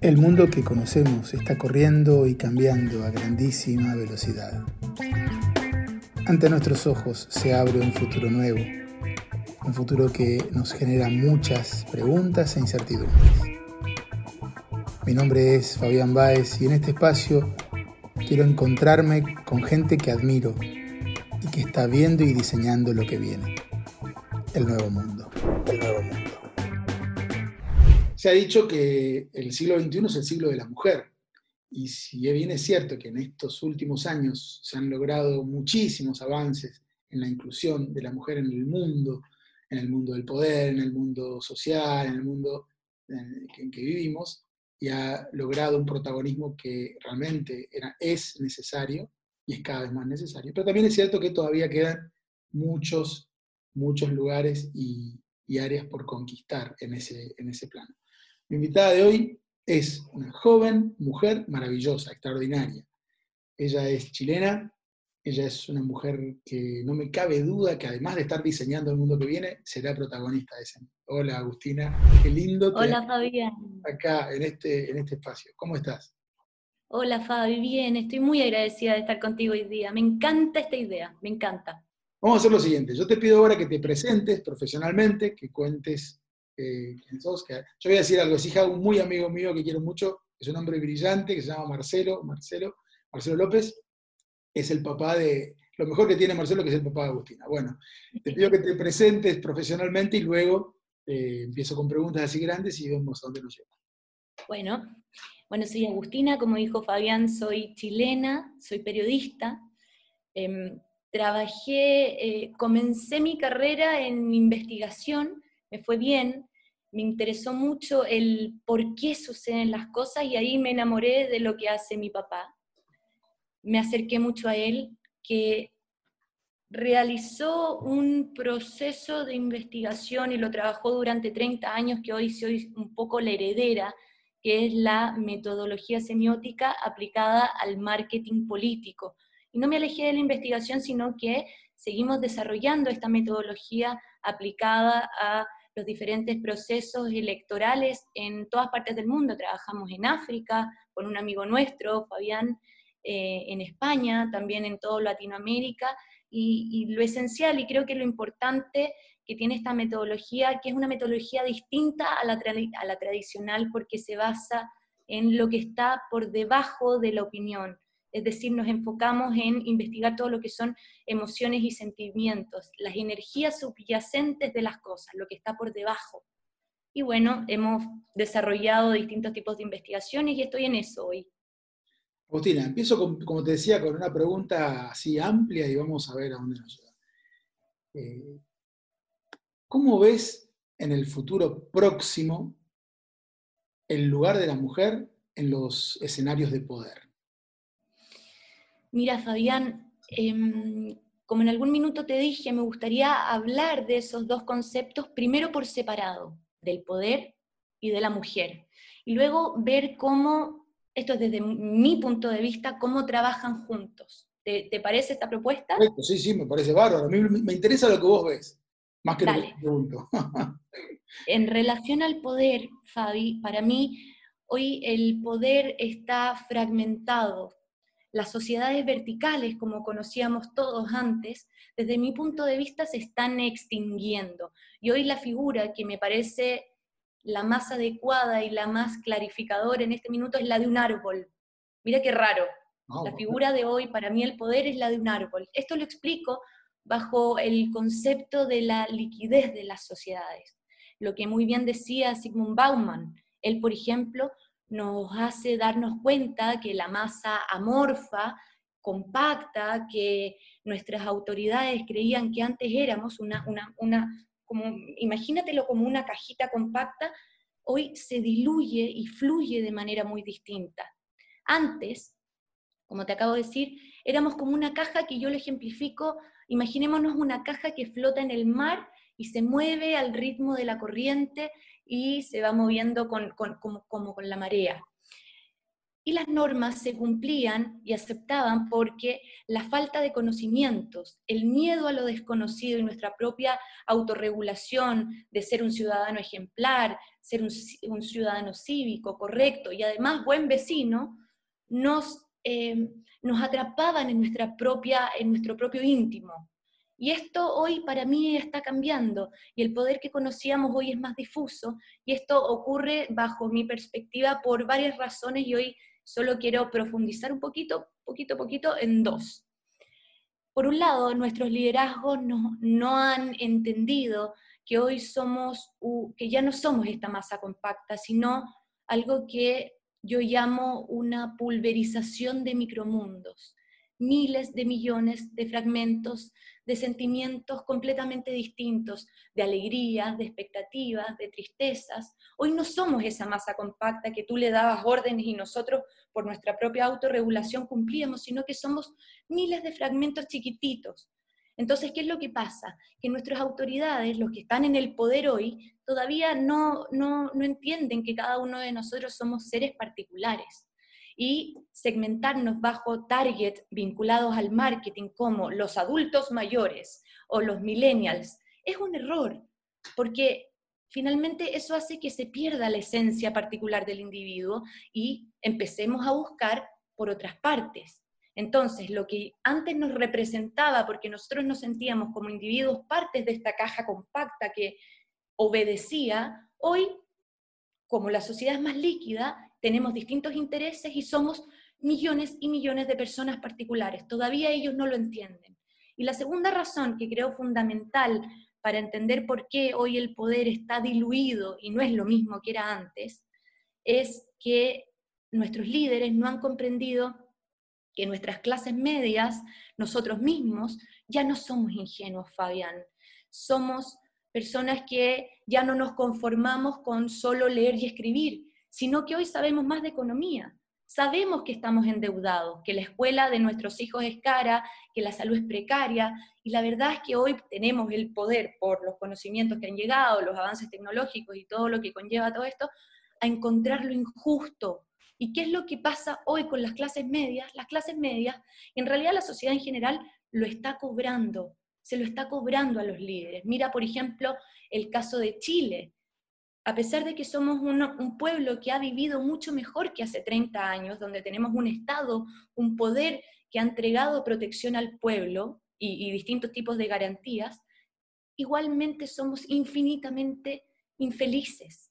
El mundo que conocemos está corriendo y cambiando a grandísima velocidad. Ante nuestros ojos se abre un futuro nuevo, un futuro que nos genera muchas preguntas e incertidumbres. Mi nombre es Fabián Báez y en este espacio quiero encontrarme con gente que admiro y que está viendo y diseñando lo que viene, el nuevo mundo, el nuevo mundo se ha dicho que el siglo XXI es el siglo de la mujer. Y si bien es cierto que en estos últimos años se han logrado muchísimos avances en la inclusión de la mujer en el mundo, en el mundo del poder, en el mundo social, en el mundo en que vivimos, y ha logrado un protagonismo que realmente es necesario y es cada vez más necesario. Pero también es cierto que todavía quedan muchos, muchos lugares y, y áreas por conquistar en ese, en ese plano. Mi invitada de hoy es una joven mujer maravillosa, extraordinaria. Ella es chilena, ella es una mujer que no me cabe duda que además de estar diseñando el mundo que viene, será protagonista de ese. Hola Agustina, qué lindo Hola Fabián. Acá en este, en este espacio. ¿Cómo estás? Hola Fabi, bien, estoy muy agradecida de estar contigo hoy día. Me encanta esta idea, me encanta. Vamos a hacer lo siguiente, yo te pido ahora que te presentes profesionalmente, que cuentes yo voy a decir algo, es hija de un muy amigo mío que quiero mucho, es un hombre brillante que se llama Marcelo, Marcelo, Marcelo López, es el papá de, lo mejor que tiene Marcelo, que es el papá de Agustina. Bueno, te pido que te presentes profesionalmente y luego eh, empiezo con preguntas así grandes y vemos a dónde nos lleva. Bueno, bueno, soy Agustina, como dijo Fabián, soy chilena, soy periodista. Em, trabajé, eh, comencé mi carrera en investigación, me fue bien, me interesó mucho el por qué suceden las cosas y ahí me enamoré de lo que hace mi papá. Me acerqué mucho a él, que realizó un proceso de investigación y lo trabajó durante 30 años, que hoy soy un poco la heredera, que es la metodología semiótica aplicada al marketing político. Y no me alejé de la investigación, sino que seguimos desarrollando esta metodología aplicada a los diferentes procesos electorales en todas partes del mundo. Trabajamos en África con un amigo nuestro, Fabián, eh, en España, también en toda Latinoamérica, y, lo esencial y creo que lo importante que tiene esta metodología, que es una metodología distinta a la, a la tradicional porque se basa en lo que está por debajo de la opinión, es decir, nos enfocamos en investigar todo lo que son emociones y sentimientos, las energías subyacentes de las cosas, lo que está por debajo. Y bueno, hemos desarrollado distintos tipos de investigaciones y estoy en eso hoy. Agustina, empiezo, como te decía, con una pregunta así amplia y vamos a ver a dónde nos lleva. Eh, ¿Cómo ves en el futuro próximo el lugar de la mujer en los escenarios de poder? Mira, Fabián, em, como en algún minuto te dije, me gustaría hablar de esos dos conceptos, primero por separado, del poder y de la mujer, y luego ver cómo, esto es desde mi punto de vista, cómo trabajan juntos. ¿Te, parece esta propuesta? Sí, sí, me parece bárbaro. A mí me interesa lo que vos ves, más que lo que pregunto. en relación al poder, Fabi, para mí hoy el poder está fragmentado, las sociedades verticales, como conocíamos todos antes, desde mi punto de vista se están extinguiendo. Y hoy la figura que me parece la más adecuada y la más clarificadora en este minuto es la de un árbol. Mira qué raro. Ah, la figura de hoy, para mí el poder es la de un árbol. Esto lo explico bajo el concepto de la liquidez de las sociedades. Lo que muy bien decía Sigmund Bauman. Él, por ejemplo, nos hace darnos cuenta que la masa amorfa, compacta, que nuestras autoridades creían que antes éramos una, una, una como, imagínatelo como una cajita compacta, hoy se diluye y fluye de manera muy distinta. Antes, como te acabo de decir, éramos como una caja que yo lo ejemplifico, imaginémonos una caja que flota en el mar y se mueve al ritmo de la corriente y se va moviendo con, como, con la marea. y las normas se cumplían y aceptaban porque la falta de conocimientos, el miedo a lo desconocido y nuestra propia autorregulación de ser un ciudadano ejemplar, ser un, ciudadano cívico, correcto y además buen vecino, nos, eh, nos atrapaban en, nuestra propia, en nuestro propio íntimo. Y esto hoy para mí está cambiando y el poder que conocíamos hoy es más difuso y esto ocurre bajo mi perspectiva por varias razones y hoy solo quiero profundizar un poquito, poquito, poquito en dos. Por un lado, nuestros liderazgos no, no han entendido que hoy somos, que ya no somos esta masa compacta, sino algo que yo llamo una pulverización de micromundos, miles de millones de fragmentos de sentimientos completamente distintos, de alegría, de expectativas, de tristezas. Hoy no somos esa masa compacta que tú le dabas órdenes y nosotros por nuestra propia autorregulación cumplíamos, sino que somos miles de fragmentos chiquititos. Entonces, ¿qué es lo que pasa? Que nuestras autoridades, los que están en el poder hoy, todavía no, no, no entienden que cada uno de nosotros somos seres particulares y segmentarnos bajo target vinculados al marketing como los adultos mayores o los millennials es un error, porque finalmente eso hace que se pierda la esencia particular del individuo y empecemos a buscar por otras partes. Entonces, lo que antes nos representaba, porque nosotros nos sentíamos como individuos partes de esta caja compacta que obedecía, hoy, como la sociedad es más líquida, tenemos distintos intereses y somos millones y millones de personas particulares. Todavía ellos no lo entienden. Y la segunda razón que creo fundamental para entender por qué hoy el poder está diluido y no es lo mismo que era antes, es que nuestros líderes no han comprendido que nuestras clases medias, nosotros mismos, ya no somos ingenuos, Fabián. Somos personas que ya no nos conformamos con solo leer y escribir, sino que hoy sabemos más de economía. Sabemos que estamos endeudados, que la escuela de nuestros hijos es cara, que la salud es precaria, y la verdad es que hoy tenemos el poder, por los conocimientos que han llegado, los avances tecnológicos y todo lo que conlleva todo esto, a encontrar lo injusto. ¿Y qué es lo que pasa hoy con las clases medias? Las clases medias, en realidad la sociedad en general lo está cobrando, se lo está cobrando a los líderes. Mira, por ejemplo, el caso de Chile a pesar de que somos un pueblo que ha vivido mucho mejor que hace 30 años, donde tenemos un Estado, un poder que ha entregado protección al pueblo y, distintos tipos de garantías, igualmente somos infinitamente infelices.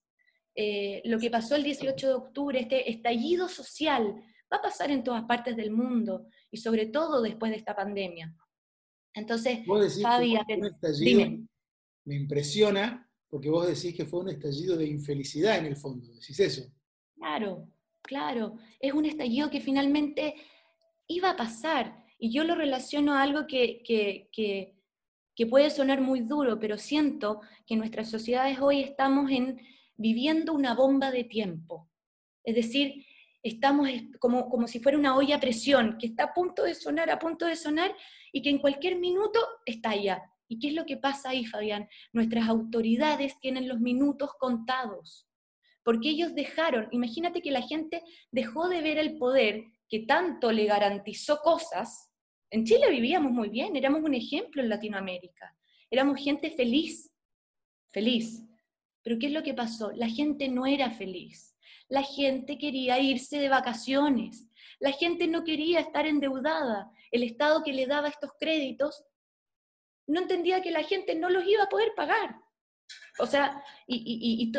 Eh, lo que pasó el 18 de octubre, este estallido social, va a pasar en todas partes del mundo y sobre todo después de esta pandemia. Entonces, Fabi, dime. Me impresiona porque vos decís que fue un estallido de infelicidad en el fondo, decís eso. Claro, claro, es un estallido que finalmente iba a pasar, y yo lo relaciono a algo que, que, que, puede sonar muy duro, pero siento que en nuestras sociedades hoy estamos en, viviendo una bomba de tiempo. Es decir, estamos como, como si fuera una olla a presión, que está a punto de sonar, a punto de sonar, y que en cualquier minuto estalla. ¿Y qué es lo que pasa ahí, Fabián? Nuestras autoridades tienen los minutos contados, porque ellos dejaron, imagínate que la gente dejó de ver el poder que tanto le garantizó cosas. En Chile vivíamos muy bien, éramos un ejemplo en Latinoamérica, éramos gente feliz, feliz. Pero ¿qué es lo que pasó? La gente no era feliz. La gente quería irse de vacaciones. La gente no quería estar endeudada. El Estado que le daba estos créditos no entendía que la gente no los iba a poder pagar. O sea, y,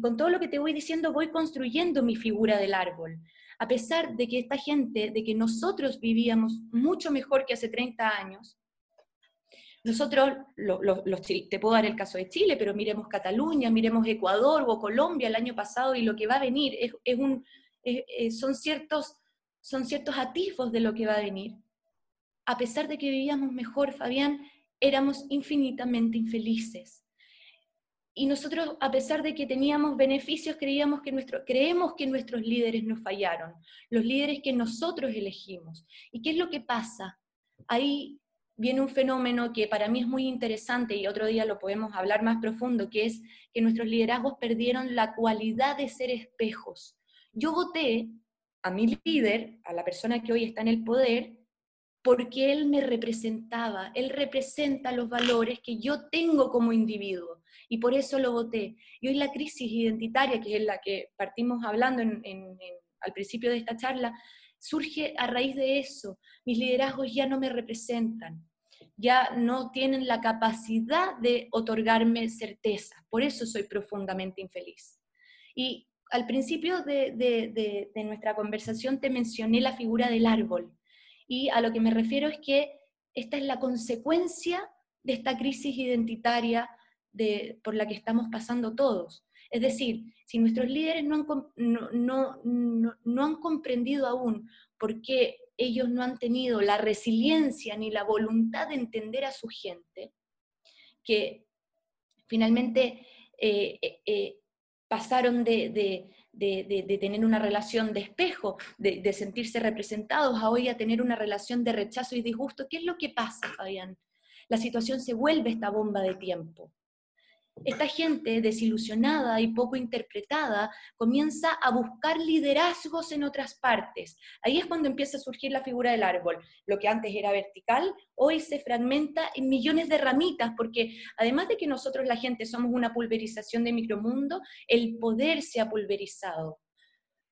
con todo lo que te voy diciendo, voy construyendo mi figura del árbol. A pesar de que esta gente, de que nosotros vivíamos mucho mejor que hace 30 años, nosotros, te puedo dar el caso de Chile, pero miremos Cataluña, miremos Ecuador o Colombia el año pasado y lo que va a venir, es, un, son, ciertos, son ciertos atisbos de lo que va a venir. A pesar de que vivíamos mejor, Fabián, éramos infinitamente infelices. Y nosotros, a pesar de que teníamos beneficios, creíamos que nuestro, creemos que nuestros líderes nos fallaron, los líderes que nosotros elegimos. ¿Y qué es lo que pasa? Ahí viene un fenómeno que para mí es muy interesante y otro día lo podemos hablar más profundo, que es que nuestros liderazgos perdieron la cualidad de ser espejos. Yo voté a mi líder, a la persona que hoy está en el poder, porque él me representaba, él representa los valores que yo tengo como individuo y por eso lo voté. Y hoy la crisis identitaria, que es la que partimos hablando al principio de esta charla, surge a raíz de eso. Mis liderazgos ya no me representan, ya no tienen la capacidad de otorgarme certeza, por eso soy profundamente infeliz. Y al principio de nuestra conversación te mencioné la figura del árbol y a lo que me refiero es que esta es la consecuencia de esta crisis identitaria de, por la que estamos pasando todos. Es decir, si nuestros líderes no han, comprendido aún por qué ellos no han tenido la resiliencia ni la voluntad de entender a su gente, que finalmente eh, eh, eh, pasaron de, tener una relación de espejo, de, sentirse representados, a hoy a tener una relación de rechazo y disgusto. ¿Qué es lo que pasa, Fabián? La situación se vuelve esta bomba de tiempo esta gente desilusionada y poco interpretada comienza a buscar liderazgos en otras partes. Ahí es cuando empieza a surgir la figura del árbol. Lo que antes era vertical, hoy se fragmenta en millones de ramitas, porque además de que nosotros la gente somos una pulverización de micromundo, el poder se ha pulverizado.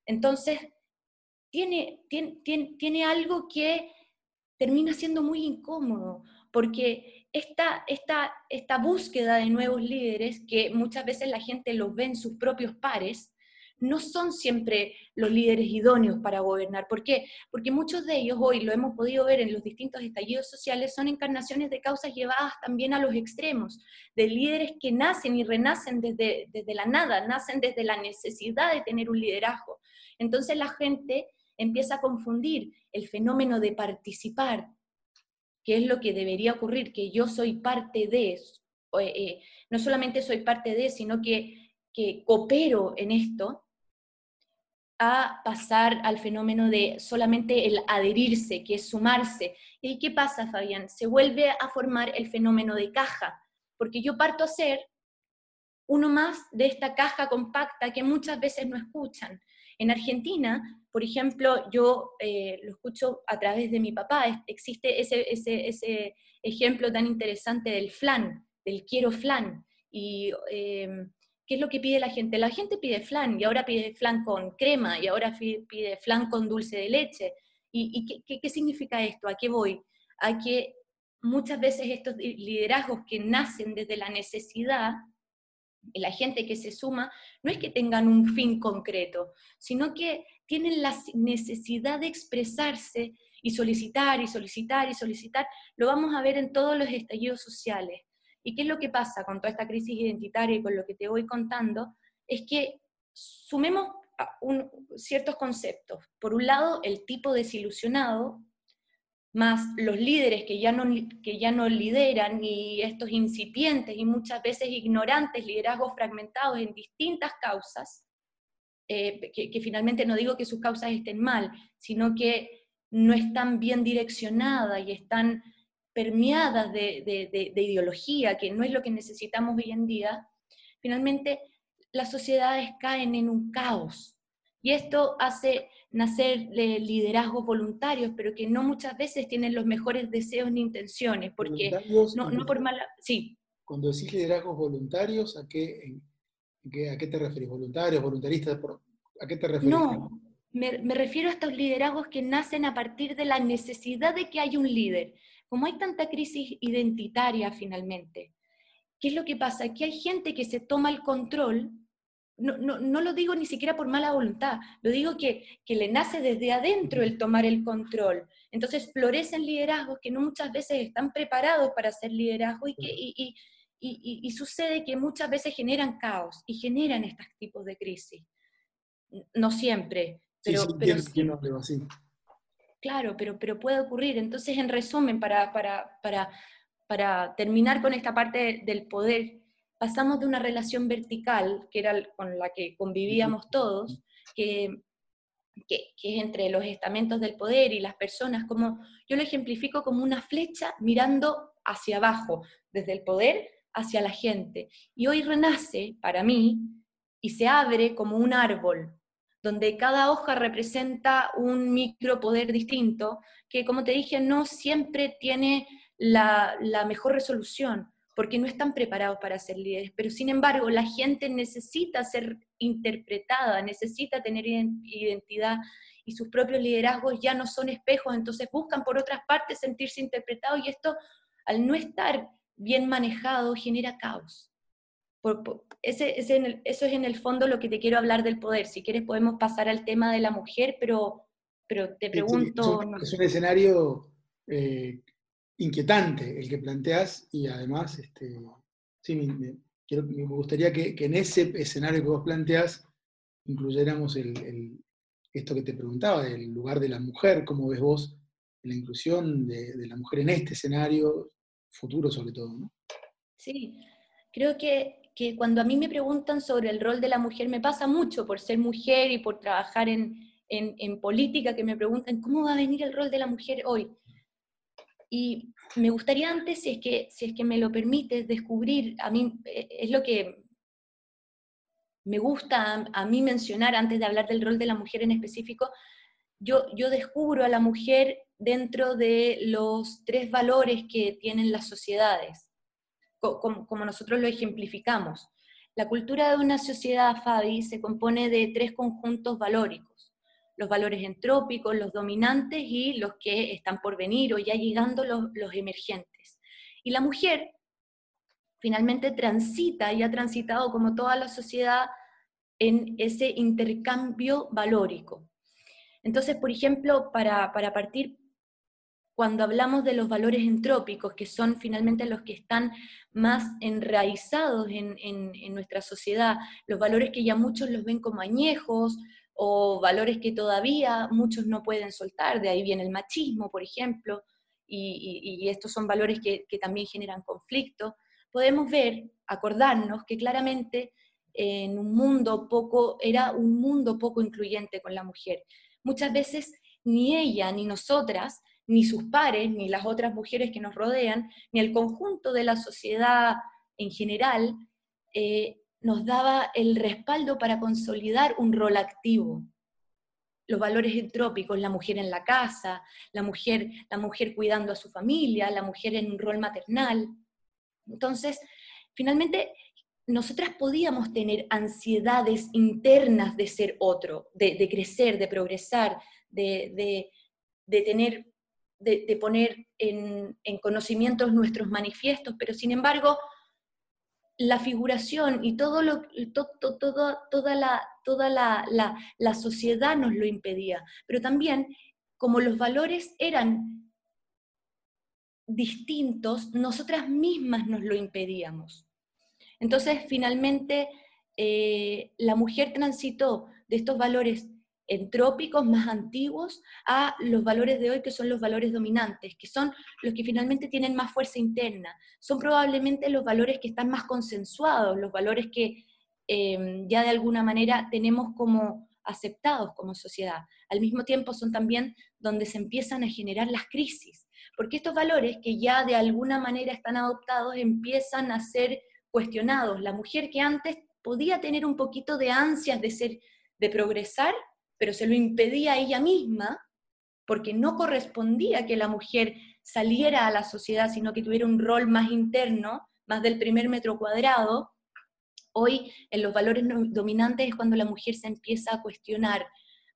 Entonces, tiene, tiene, tiene, algo que termina siendo muy incómodo, porque esta, esta, esta búsqueda de nuevos líderes, que muchas veces la gente los ve en sus propios pares, no son siempre los líderes idóneos para gobernar. ¿Por qué? Porque muchos de ellos, hoy lo hemos podido ver en los distintos estallidos sociales, son encarnaciones de causas llevadas también a los extremos, de líderes que nacen y renacen desde, desde la nada, nacen desde la necesidad de tener un liderazgo. Entonces la gente empieza a confundir el fenómeno de participar que es lo que debería ocurrir, que yo soy parte de, eso, eh, no solamente soy parte de, sino que, que coopero en esto, a pasar al fenómeno de solamente el adherirse, que es sumarse. ¿Y qué pasa, Fabián? Se vuelve a formar el fenómeno de caja, porque yo parto a ser uno más de esta caja compacta que muchas veces no escuchan. En Argentina, por ejemplo, yo eh, lo escucho a través de mi papá, existe ese, ese, ejemplo tan interesante del flan, del quiero flan. Y eh, ¿qué es lo que pide la gente? La gente pide flan y ahora pide flan con crema y ahora pide flan con dulce de leche. ¿Y, qué, qué significa esto? ¿A qué voy? A que muchas veces estos liderazgos que nacen desde la necesidad la gente que se suma, no es que tengan un fin concreto, sino que tienen la necesidad de expresarse y solicitar y solicitar y solicitar. Lo vamos a ver en todos los estallidos sociales. ¿Y qué es lo que pasa con toda esta crisis identitaria y con lo que te voy contando? Es que sumemos ciertos conceptos. Por un lado, el tipo desilusionado, más los líderes que ya no, que ya no lideran y estos incipientes y muchas veces ignorantes liderazgos fragmentados en distintas causas, eh, que, finalmente no digo que sus causas estén mal, sino que no están bien direccionadas y están permeadas de, de ideología, que no es lo que necesitamos hoy en día, finalmente las sociedades caen en un caos. Y esto hace nacer liderazgos voluntarios, pero que no muchas veces tienen los mejores deseos ni intenciones, porque no, no, por mala... Sí. Cuando decís liderazgos voluntarios, ¿a qué, a qué te referís? ¿Voluntarios, voluntaristas? ¿A qué te referís? No, me, me, refiero a estos liderazgos que nacen a partir de la necesidad de que haya un líder. Como hay tanta crisis identitaria finalmente, ¿qué es lo que pasa? Que hay gente que se toma el control no, lo digo ni siquiera por mala voluntad, lo digo que, le nace desde adentro el tomar el control. Entonces florecen liderazgos que no muchas veces están preparados para hacer liderazgo y, y, sucede que muchas veces generan caos y generan estos tipos de crisis. No siempre, pero, sí, Claro, pero, pero puede ocurrir. Entonces, en resumen, para, para, para, para terminar con esta parte del poder, pasamos de una relación vertical, que era con la que convivíamos todos, que, que, es entre los estamentos del poder y las personas, como yo lo ejemplifico como una flecha mirando hacia abajo, desde el poder hacia la gente. Y hoy renace para mí y se abre como un árbol, donde cada hoja representa un micropoder distinto, que como te dije, no siempre tiene la, mejor resolución, porque no están preparados para ser líderes, pero sin embargo la gente necesita ser interpretada, necesita tener identidad y sus propios liderazgos ya no son espejos, entonces buscan por otras partes sentirse interpretados y esto al no estar bien manejado genera caos. ese, eso es en el fondo lo que te quiero hablar del poder. Si quieres podemos pasar al tema de la mujer, pero, pero te pregunto... Es un, escenario eh, inquietante el que planteas y además, este, sí, me, gustaría que, en ese escenario que vos planteas incluyéramos el, esto que te preguntaba, del lugar de la mujer, cómo ves vos la inclusión de, de la mujer en este escenario, futuro sobre todo. ¿no? Sí, creo que, que, cuando a mí me preguntan sobre el rol de la mujer, me pasa mucho por ser mujer y por trabajar en, en, política, que me preguntan, ¿cómo va a venir el rol de la mujer hoy? Y me gustaría antes, si es que, si es que me lo permites, descubrir, a mí eh, es lo que me gusta a, mí mencionar antes de hablar del rol de la mujer en específico, yo, yo descubro a la mujer dentro de los tres valores que tienen las sociedades, como, como nosotros lo ejemplificamos. La cultura de una sociedad, Fabi, se compone de tres conjuntos valóricos. Los valores entrópicos, los dominantes y los que están por venir o ya llegando los, los emergentes. Y la mujer finalmente transita y ha transitado como toda la sociedad en ese intercambio valórico. Entonces, por ejemplo, para, partir, cuando hablamos de los valores entrópicos, que son finalmente los que están más enraizados en, en nuestra sociedad, los valores que ya muchos los ven como añejos, o valores que todavía muchos no pueden soltar, de ahí viene el machismo, por ejemplo, y, estos son valores que, que, también generan conflicto podemos ver, acordarnos que claramente en un mundo poco, era un mundo poco incluyente con la mujer. Muchas veces ni ella, ni nosotras, ni sus pares, ni las otras mujeres que nos rodean, ni el conjunto de la sociedad en general, eh, nos daba el respaldo para consolidar un rol activo. Los valores entrópicos, la mujer en la casa, la mujer, la mujer cuidando a su familia, la mujer en un rol maternal. Entonces, finalmente, nosotras podíamos tener ansiedades internas de ser otro, de, crecer, de progresar, de, tener, de, poner en, conocimientos nuestros manifiestos, pero sin embargo, la figuración y todo lo, toda, la, toda la sociedad nos lo impedía, pero también como los valores eran distintos, nosotras mismas nos lo impedíamos. Entonces, finalmente, eh, la mujer transitó de estos valores entrópicos más antiguos a los valores de hoy que son los valores dominantes, que son los que finalmente tienen más fuerza interna. Son probablemente los valores que están más consensuados, los valores que eh, ya de alguna manera tenemos como aceptados como sociedad. Al mismo tiempo son también donde se empiezan a generar las crisis, porque estos valores que ya de alguna manera están adoptados empiezan a ser cuestionados. La mujer que antes podía tener un poquito de ansias de ser de progresar, pero se lo impedía a ella misma, porque no correspondía que la mujer saliera a la sociedad, sino que tuviera un rol más interno, más del primer metro cuadrado. Hoy en los valores dominantes es cuando la mujer se empieza a cuestionar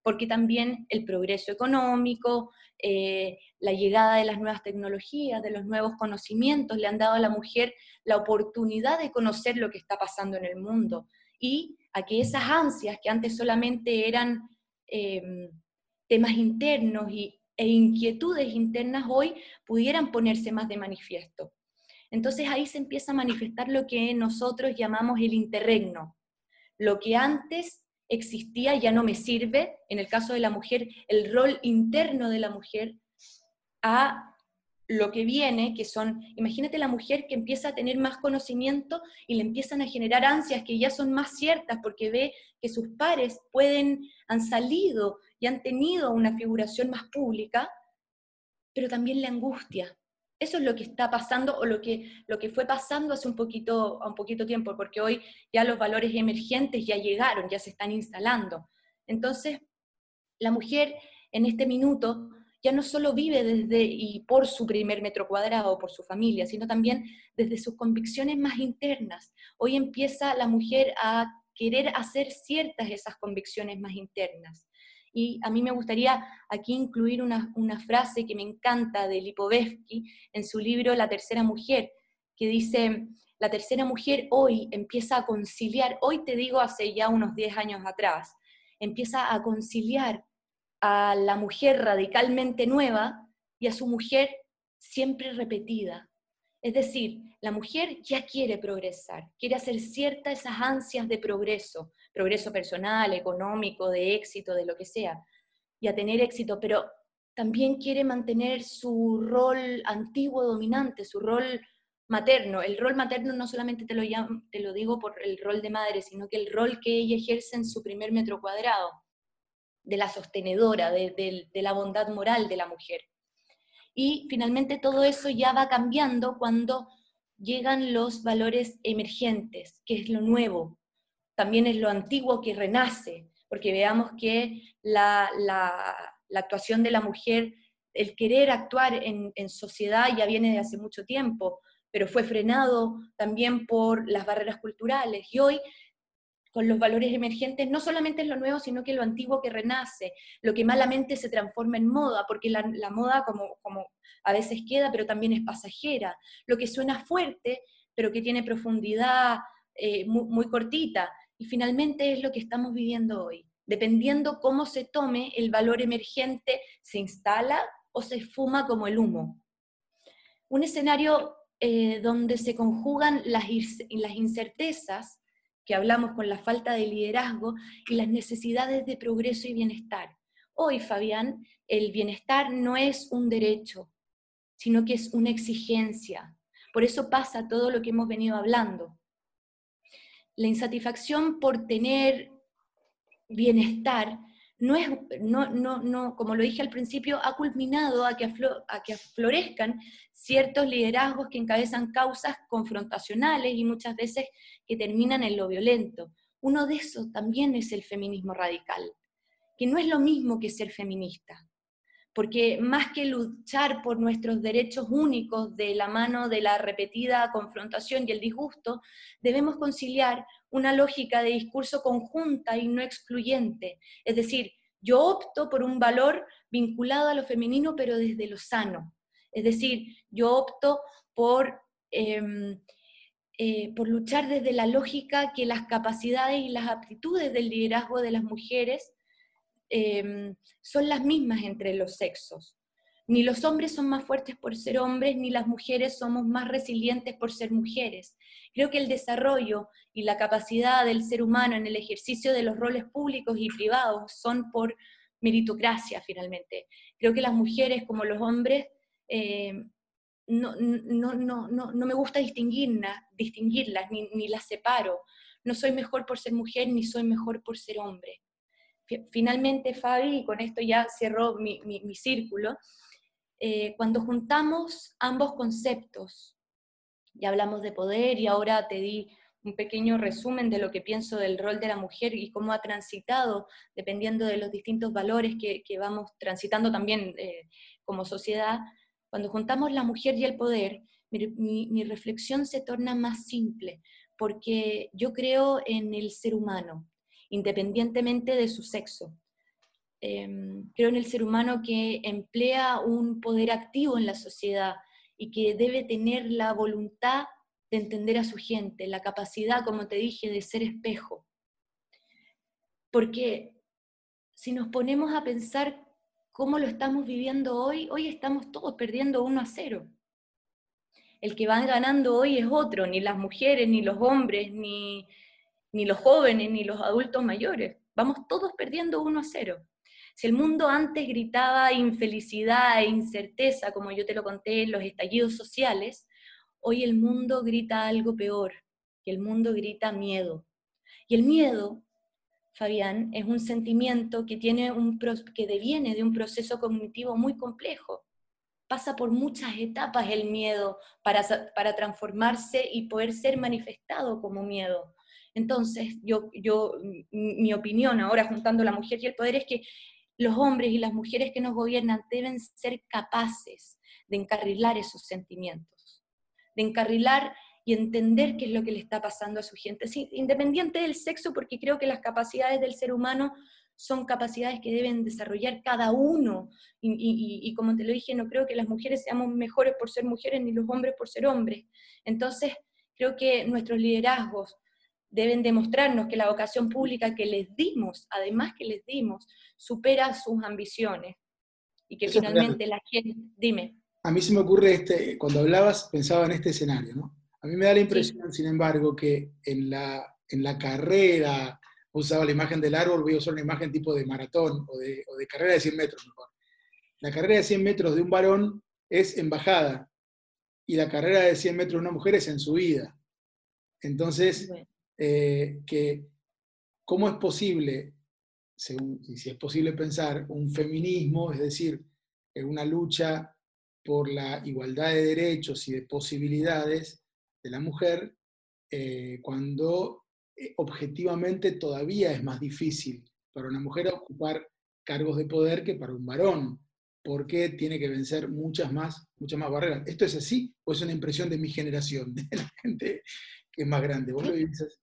porque también el progreso económico, eh, la llegada de las nuevas tecnologías, de los nuevos conocimientos, le han dado a la mujer la oportunidad de conocer lo que está pasando en el mundo y a que esas ansias que antes solamente eran eh, temas internos y, e inquietudes internas hoy pudieran ponerse más de manifiesto. Entonces ahí se empieza a manifestar lo que nosotros llamamos el interregno, lo que antes existía ya no me sirve, en el caso de la mujer, el rol interno de la mujer, a lo que viene, que son, imagínate la mujer que empieza a tener más conocimiento y le empiezan a generar ansias que ya son más ciertas porque ve que sus pares pueden, han salido y han tenido una figuración más pública, pero también la angustia, eso es lo que está pasando o lo que, lo que fue pasando hace un poquito, un poquito tiempo, porque hoy ya los valores emergentes ya llegaron, ya se están instalando. Entonces, la mujer en este minuto ya no solo vive desde y por su primer metro cuadrado, por su familia, sino también desde sus convicciones más internas. Hoy empieza la mujer a querer hacer ciertas esas convicciones más internas. Y a mí me gustaría aquí incluir una, una frase que me encanta de Lipovetsky en su libro La tercera mujer, que dice, la tercera mujer hoy empieza a conciliar, hoy te digo hace ya unos 10 años atrás, empieza a conciliar a la mujer radicalmente nueva y a su mujer siempre repetida. Es decir, la mujer ya quiere progresar, quiere hacer ciertas esas ansias de progreso, progreso personal, económico, de éxito, de lo que sea, y a tener éxito, pero también quiere mantener su rol antiguo dominante, su rol materno. El rol materno no solamente te lo, te lo digo por el rol de madre, sino que el rol que ella ejerce en su primer metro cuadrado de la sostenedora, de, la bondad moral de la mujer. Y finalmente todo eso ya va cambiando cuando llegan los valores emergentes, que es lo nuevo, también es lo antiguo que renace, porque veamos que la, actuación de la mujer, el querer actuar en, en, sociedad ya viene de hace mucho tiempo, pero fue frenado también por las barreras culturales. Y hoy con los valores emergentes, no solamente es lo nuevo, sino que lo antiguo que renace, lo que malamente se transforma en moda, porque la, moda como, como a veces queda, pero también es pasajera, lo que suena fuerte, pero que tiene profundidad eh, muy, cortita, y finalmente es lo que estamos viviendo hoy. Dependiendo cómo se tome, el valor emergente se instala o se esfuma como el humo. Un escenario eh, donde se conjugan las, las incertezas que hablamos con la falta de liderazgo y las necesidades de progreso y bienestar. Hoy, Fabián, el bienestar no es un derecho, sino que es una exigencia. Por eso pasa todo lo que hemos venido hablando. La insatisfacción por tener bienestar no es, no, no, no, como lo dije al principio, ha culminado a que, a que florezcan ciertos liderazgos que encabezan causas confrontacionales y muchas veces que terminan en lo violento. Uno de esos también es el feminismo radical, que no es lo mismo que ser feminista, porque más que luchar por nuestros derechos únicos de la mano de la repetida confrontación y el disgusto, debemos conciliar una lógica de discurso conjunta y no excluyente. Es decir, yo opto por un valor vinculado a lo femenino, pero desde lo sano. Es decir, yo opto por, em, eh, por luchar desde la lógica que las capacidades y las aptitudes del liderazgo de las mujeres Em, son las mismas entre los sexos. Ni los hombres son más fuertes por ser hombres, ni las mujeres somos más resilientes por ser mujeres. Creo que el desarrollo y la capacidad del ser humano en el ejercicio de los roles públicos y privados son por meritocracia finalmente. Creo que las mujeres como los hombres em, no, no, no, no, me gusta distinguirlas, distinguirlas ni, ni las separo. No soy mejor por ser mujer ni soy mejor por ser hombre finalmente, Fabi, y con esto ya cierro mi, círculo, eh, cuando juntamos ambos conceptos, ya hablamos de poder y ahora te di un pequeño resumen de lo que pienso del rol de la mujer y cómo ha transitado, dependiendo de los distintos valores que, vamos transitando también eh, como sociedad, cuando juntamos la mujer y el poder, mi reflexión se torna más simple, porque yo creo en el ser humano, independientemente de su sexo. Em, creo en el ser humano que emplea un poder activo en la sociedad y que debe tener la voluntad de entender a su gente, la capacidad, como te dije, de ser espejo. Porque si nos ponemos a pensar cómo lo estamos viviendo hoy, hoy estamos todos perdiendo uno a cero. El que va ganando hoy es otro, ni las mujeres, ni los hombres, ni, ni los jóvenes, ni los adultos mayores. Vamos todos perdiendo uno a cero. Si el mundo antes gritaba infelicidad e incerteza, como yo te lo conté en los estallidos sociales, hoy el mundo grita algo peor, que el mundo grita miedo. Y el miedo, Fabián, es un sentimiento que, tiene un, que deviene de un proceso cognitivo muy complejo. Pasa por muchas etapas el miedo para, para transformarse y poder ser manifestado como miedo. Entonces, yo, yo, mi opinión ahora juntando la mujer y el poder es que los hombres y las mujeres que nos gobiernan deben ser capaces de encarrilar esos sentimientos, de encarrilar y entender qué es lo que le está pasando a su gente, independiente del sexo, porque creo que las capacidades del ser humano son capacidades que deben desarrollar cada uno. Y, como te lo dije, no creo que las mujeres seamos mejores por ser mujeres ni los hombres por ser hombres. Entonces, creo que nuestros liderazgos deben demostrarnos que la vocación pública que les dimos, además que les dimos, supera sus ambiciones. Y que finalmente la gente, dime. A mí se me ocurre, este, cuando hablabas, pensaba en este escenario, ¿no? A mí me da la impresión, sin embargo, que en la, en la carrera usaba la imagen del árbol, voy a usar una imagen tipo de maratón o de, carrera de 100 metros mejor. La carrera de 100 metros de un varón es en bajada y la carrera de 100 metros de una mujer es en subida. Entonces, eh, que, ¿cómo es posible, si es posible pensar, un feminismo, es decir, una lucha por la igualdad de derechos y de posibilidades de la mujer, eh, cuando eh, objetivamente todavía es más difícil para una mujer ocupar cargos de poder que para un varón, porque tiene que vencer muchas más, muchas más barreras. ¿Esto es así o es una impresión de mi generación, de la gente que es más grande? ¿Vos lo dices?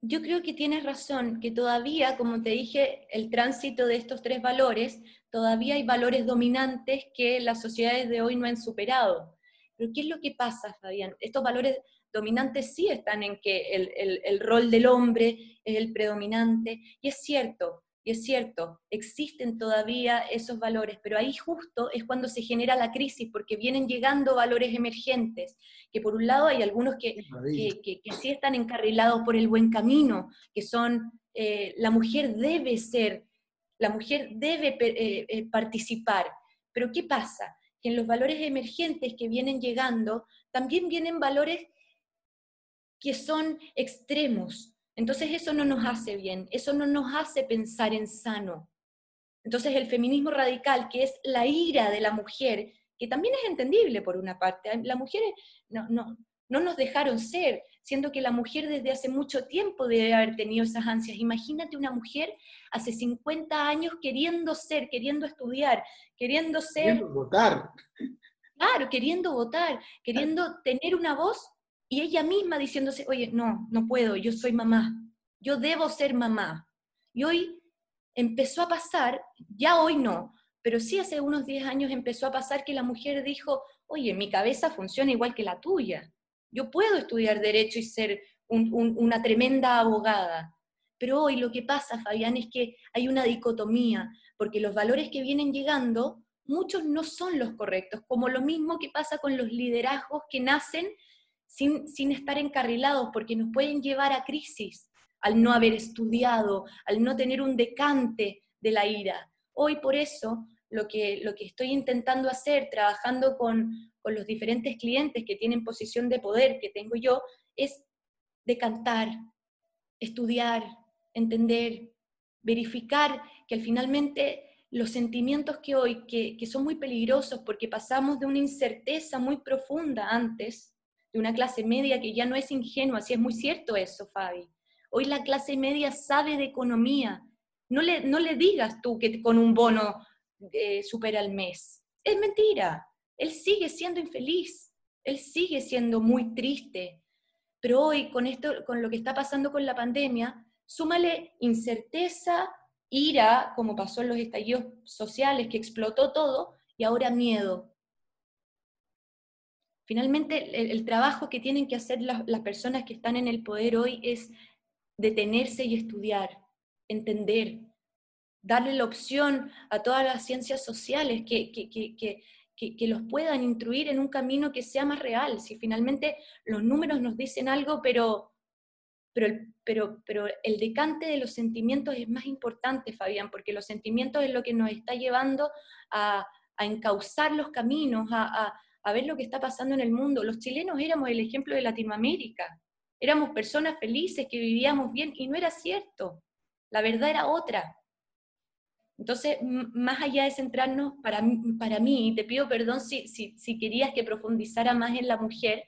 Yo creo que tienes razón, que todavía, como te dije, el tránsito de estos tres valores, todavía hay valores dominantes que las sociedades de hoy no han superado. Pero ¿qué es lo que pasa, Fabián? Estos valores dominantes sí están en que el, rol del hombre es el predominante, y es cierto, y es cierto, existen todavía esos valores, pero ahí justo es cuando se genera la crisis, porque vienen llegando valores emergentes, que por un lado hay algunos que, que, sí están encarrilados por el buen camino, que son, eh, la mujer debe ser, la mujer debe eh, eh, participar, pero ¿qué pasa? Que en los valores emergentes que vienen llegando, también vienen valores que son extremos. Entonces eso no nos hace bien, eso no nos hace pensar en sano. Entonces el feminismo radical, que es la ira de la mujer, que también es entendible por una parte, las mujeres no, no, no nos dejaron ser, siendo que la mujer desde hace mucho tiempo debe haber tenido esas ansias. Imagínate una mujer hace 50 años queriendo ser, queriendo estudiar, queriendo ser... Queriendo votar. Claro, queriendo votar, queriendo tener una voz y ella misma diciéndose, oye, no, no puedo, yo soy mamá, yo debo ser mamá. Y hoy empezó a pasar, ya hoy no, pero sí hace unos 10 años empezó a pasar que la mujer dijo, oye, mi cabeza funciona igual que la tuya, yo puedo estudiar derecho y ser una tremenda abogada. Pero hoy lo que pasa, Fabián, es que hay una dicotomía, porque los valores que vienen llegando, muchos no son los correctos, como lo mismo que pasa con los liderazgos que nacen sin, estar encarrilados, porque nos pueden llevar a crisis al no haber estudiado, al no tener un decante de la ira. Hoy por eso lo que, lo que estoy intentando hacer, trabajando con, con los diferentes clientes que tienen posición de poder que tengo yo, es decantar, estudiar, entender, verificar que al finalmente los sentimientos que hoy, que, que, son muy peligrosos porque pasamos de una incerteza muy profunda antes, de una clase media que ya no es ingenua, si es muy cierto eso, Fabi. Hoy la clase media sabe de economía. No le, no le digas tú que con un bono eh, supera el mes. Es mentira. Él sigue siendo infeliz. Él sigue siendo muy triste. Pero hoy, con, esto, con lo que está pasando con la pandemia, súmale incerteza, ira, como pasó en los estallidos sociales, que explotó todo, y ahora miedo. Finalmente, el, trabajo que tienen que hacer las, personas que están en el poder hoy es detenerse y estudiar, entender, darle la opción a todas las ciencias sociales que, que, los puedan instruir en un camino que sea más real. Si finalmente los números nos dicen algo, pero, pero, pero, pero el decante de los sentimientos es más importante, Fabián, porque los sentimientos es lo que nos está llevando a, a encauzar los caminos, a ver lo que está pasando en el mundo. Los chilenos éramos el ejemplo de Latinoamérica. Éramos personas felices que vivíamos bien y no era cierto. La verdad era otra. Entonces, más allá de centrarnos, para, para mí, y te pido perdón si, si, si querías que profundizara más en la mujer,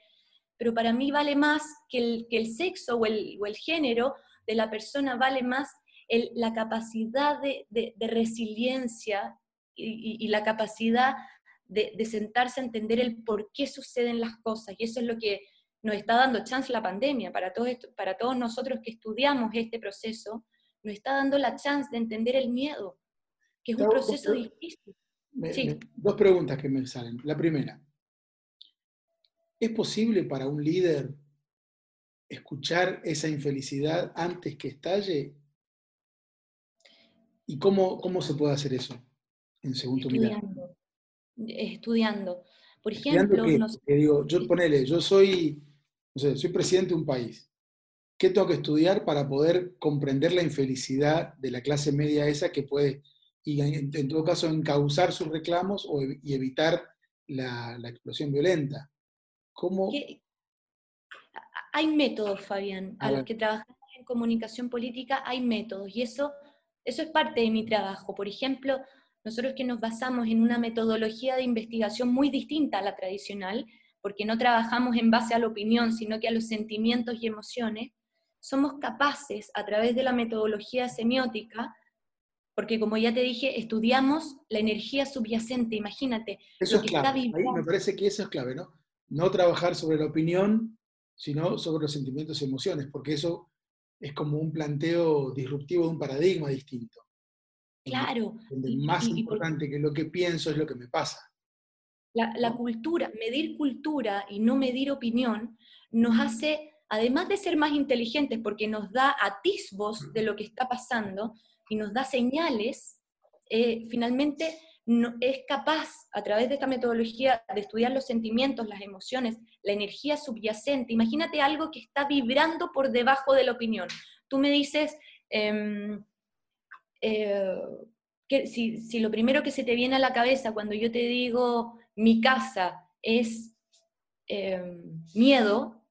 pero para mí vale más que el, que el sexo o el, o el, género de la persona, vale más el, la capacidad de, de, de resiliencia y, y, la capacidad de, de, sentarse a entender el por qué suceden las cosas. Y eso es lo que nos está dando chance la pandemia, para, todo esto, para todos nosotros que estudiamos este proceso, nos está dando la chance de entender el miedo, que es un proceso difícil. Me, sí. me, dos preguntas que me salen. La primera, ¿es posible para un líder escuchar esa infelicidad antes que estalle? ¿Y cómo, cómo se puede hacer eso, en segundo Estudiando. Estudiando. Por ejemplo, ¿Estudiando nos... digo, yo ponele, yo soy, no sé, soy presidente de un país. ¿Qué tengo que estudiar para poder comprender la infelicidad de la clase media esa que puede y en, en, todo caso encauzar sus reclamos o, y evitar la, la explosión violenta. ¿Cómo? Hay métodos, Fabián. A, a los que trabajamos en comunicación política hay métodos y eso, eso es parte de mi trabajo. Por ejemplo, nosotros que nos basamos en una metodología de investigación muy distinta a la tradicional, porque no trabajamos en base a la opinión, sino que a los sentimientos y emociones, somos capaces, a través de la metodología semiótica, porque como ya te dije, estudiamos la energía subyacente, imagínate. Eso es clave, Ahí me parece que eso es clave, ¿no? No trabajar sobre la opinión, sino sobre los sentimientos y emociones, porque eso es como un planteo disruptivo de un paradigma distinto. Claro. Donde, más y, importante y, que lo que pienso es lo que me pasa. La, la cultura, medir cultura y no medir opinión, nos hace, además de ser más inteligentes, porque nos da atisbos de lo que está pasando, y nos da señales, eh, finalmente no, es capaz, a través de esta metodología, de estudiar los sentimientos, las emociones, la energía subyacente. Imagínate algo que está vibrando por debajo de la opinión. Tú me dices eh, eh, que si, si lo primero que se te viene a la cabeza cuando yo te digo mi casa es eh, miedo,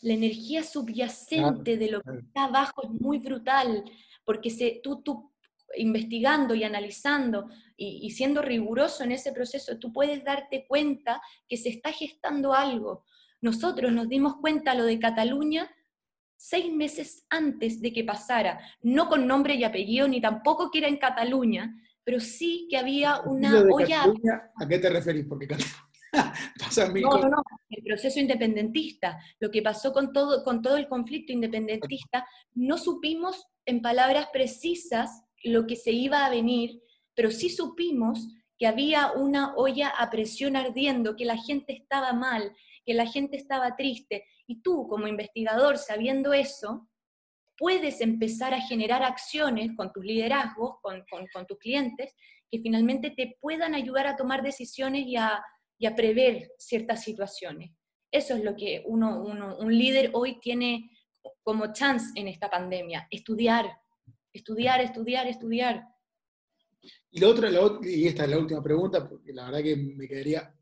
la energía subyacente de lo que está abajo es muy brutal porque se, tú, tú investigando y analizando y, y, siendo riguroso en ese proceso, tú puedes darte cuenta que se está gestando algo. Nosotros nos dimos cuenta lo de Cataluña seis meses antes de que pasara, no con nombre y apellido, ni tampoco que era en Cataluña, pero sí que había una olla... ¿A qué te referís? Porque Pasan no, no, no, el proceso independentista, lo que pasó con todo, con todo el conflicto independentista, no supimos en palabras precisas lo que se iba a venir, pero sí supimos que había una olla a presión ardiendo, que la gente estaba mal, que la gente estaba triste. Y tú, como investigador, sabiendo eso, puedes empezar a generar acciones con tus liderazgos, con, con, tus clientes, que finalmente te puedan ayudar a tomar decisiones y a, y a prever ciertas situaciones. Eso es lo que uno, uno, un líder hoy tiene como chance en esta pandemia, estudiar, estudiar, estudiar, estudiar. Y la otra, y esta es la última pregunta, porque la verdad que me quedaría,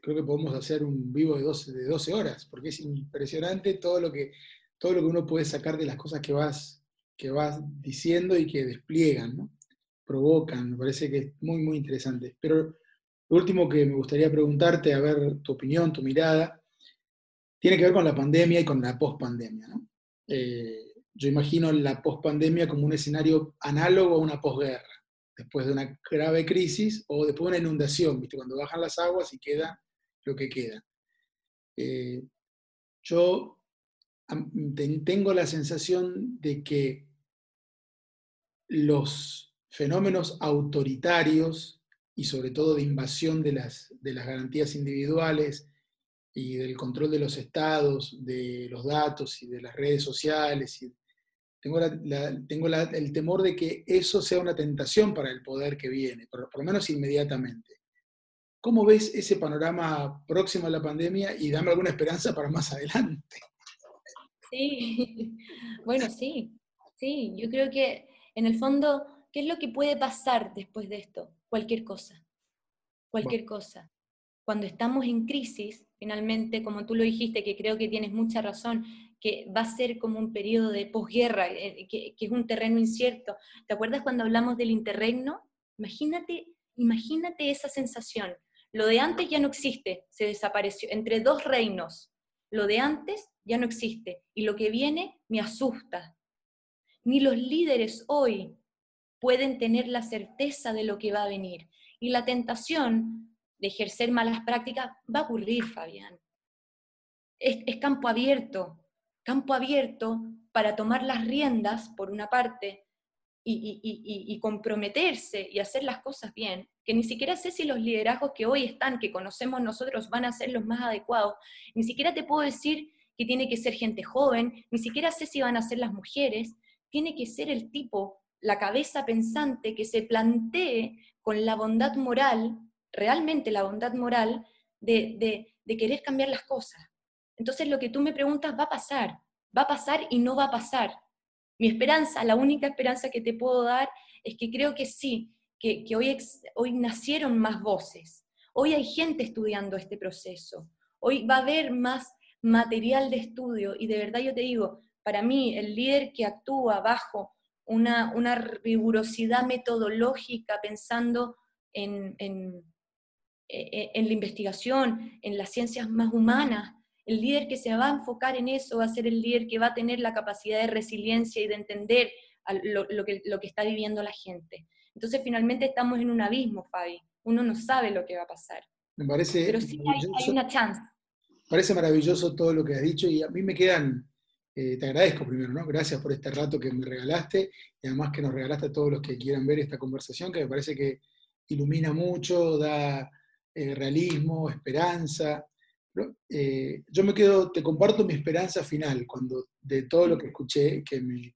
creo que podemos hacer un vivo de 12, de 12 horas, porque es impresionante todo lo, que, todo lo que uno puede sacar de las cosas que vas, que vas diciendo y que despliegan, ¿no? provocan, me parece que es muy, muy interesante. Pero lo último que me gustaría preguntarte, a ver tu opinión, tu mirada, tiene que ver con la pandemia y con la pospandemia. ¿no? Eh, yo imagino la pospandemia como un escenario análogo a una posguerra, después de una grave crisis o después de una inundación, ¿viste? cuando bajan las aguas y queda que queda. Eh, yo tengo la sensación de que los fenómenos autoritarios y sobre todo de invasión de las, de las garantías individuales y del control de los estados, de los datos y de las redes sociales. Y tengo tengo el temor de que eso sea una tentación para el poder que viene, por, lo menos inmediatamente. ¿Cómo ves ese panorama próximo a la pandemia y dame alguna esperanza para más adelante? Sí, bueno, sí, sí, yo creo que en el fondo, ¿qué es lo que puede pasar después de esto? Cualquier cosa, cualquier bueno. cosa. Cuando estamos en crisis, finalmente, como tú lo dijiste, que creo que tienes mucha razón, que va a ser como un periodo de posguerra, eh, que, que, es un terreno incierto. ¿Te acuerdas cuando hablamos del interregno? Imagínate, imagínate esa sensación. Lo de antes ya no existe, se desapareció, entre dos reinos. Lo de antes ya no existe y lo que viene me asusta. Ni los líderes hoy pueden tener la certeza de lo que va a venir. Y la tentación de ejercer malas prácticas va a ocurrir, Fabián. Es, campo abierto, campo abierto para tomar las riendas, por una parte, y, comprometerse y hacer las cosas bien, que ni siquiera sé si los liderazgos que hoy están, que conocemos nosotros, van a ser los más adecuados, ni siquiera te puedo decir que tiene que ser gente joven, ni siquiera sé si van a ser las mujeres, tiene que ser el tipo, la cabeza pensante que se plantee con la bondad moral, realmente la bondad moral, de, de querer cambiar las cosas. Entonces lo que tú me preguntas va a pasar, va a pasar y no va a pasar. Mi esperanza, la única esperanza que te puedo dar es que creo que sí, que, hoy, hoy nacieron más voces, hoy hay gente estudiando este proceso, hoy va a haber más material de estudio. Y de verdad yo te digo, para mí el líder que actúa bajo una, rigurosidad metodológica pensando en, en, e, en la investigación, en las ciencias más humanas, el líder que se va a enfocar en eso va a ser el líder que va a tener la capacidad de resiliencia y de entender lo, que, lo que está viviendo la gente. Entonces finalmente estamos en un abismo, Fabi. Uno no sabe lo que va a pasar. Me parece Pero sí hay, una chance. Parece maravilloso todo lo que has dicho y a mí me quedan, eh, te agradezco primero, ¿no? Gracias por este rato que me regalaste y además que nos regalaste a todos los que quieran ver esta conversación, que me parece que ilumina mucho, da eh, realismo, esperanza. Eh, yo me quedo, te comparto mi esperanza final, cuando de todo lo que escuché, que, me,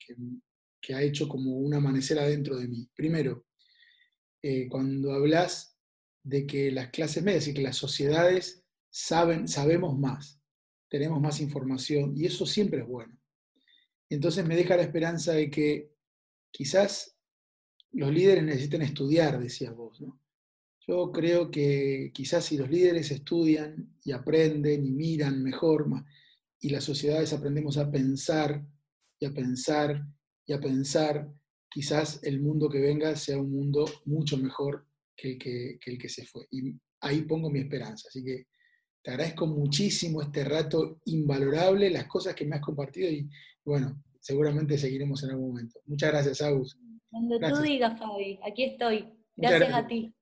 que, ha hecho como un amanecer adentro de mí. Primero, eh, cuando hablas de que las clases medias y que las sociedades saben, sabemos más, tenemos más información, y eso siempre es bueno. Entonces me deja la esperanza de que quizás los líderes necesiten estudiar, decías vos, ¿no? Yo creo que quizás si los líderes estudian y aprenden y miran mejor, y las sociedades aprendemos a pensar y a pensar y a pensar, quizás el mundo que venga sea un mundo mucho mejor que el que, el que se fue. Y ahí pongo mi esperanza. Así que te agradezco muchísimo este rato invalorable, las cosas que me has compartido y bueno, seguramente seguiremos en algún momento. Muchas gracias, Agus. Cuando tú digas, Fabi, aquí estoy. gracias. a ti.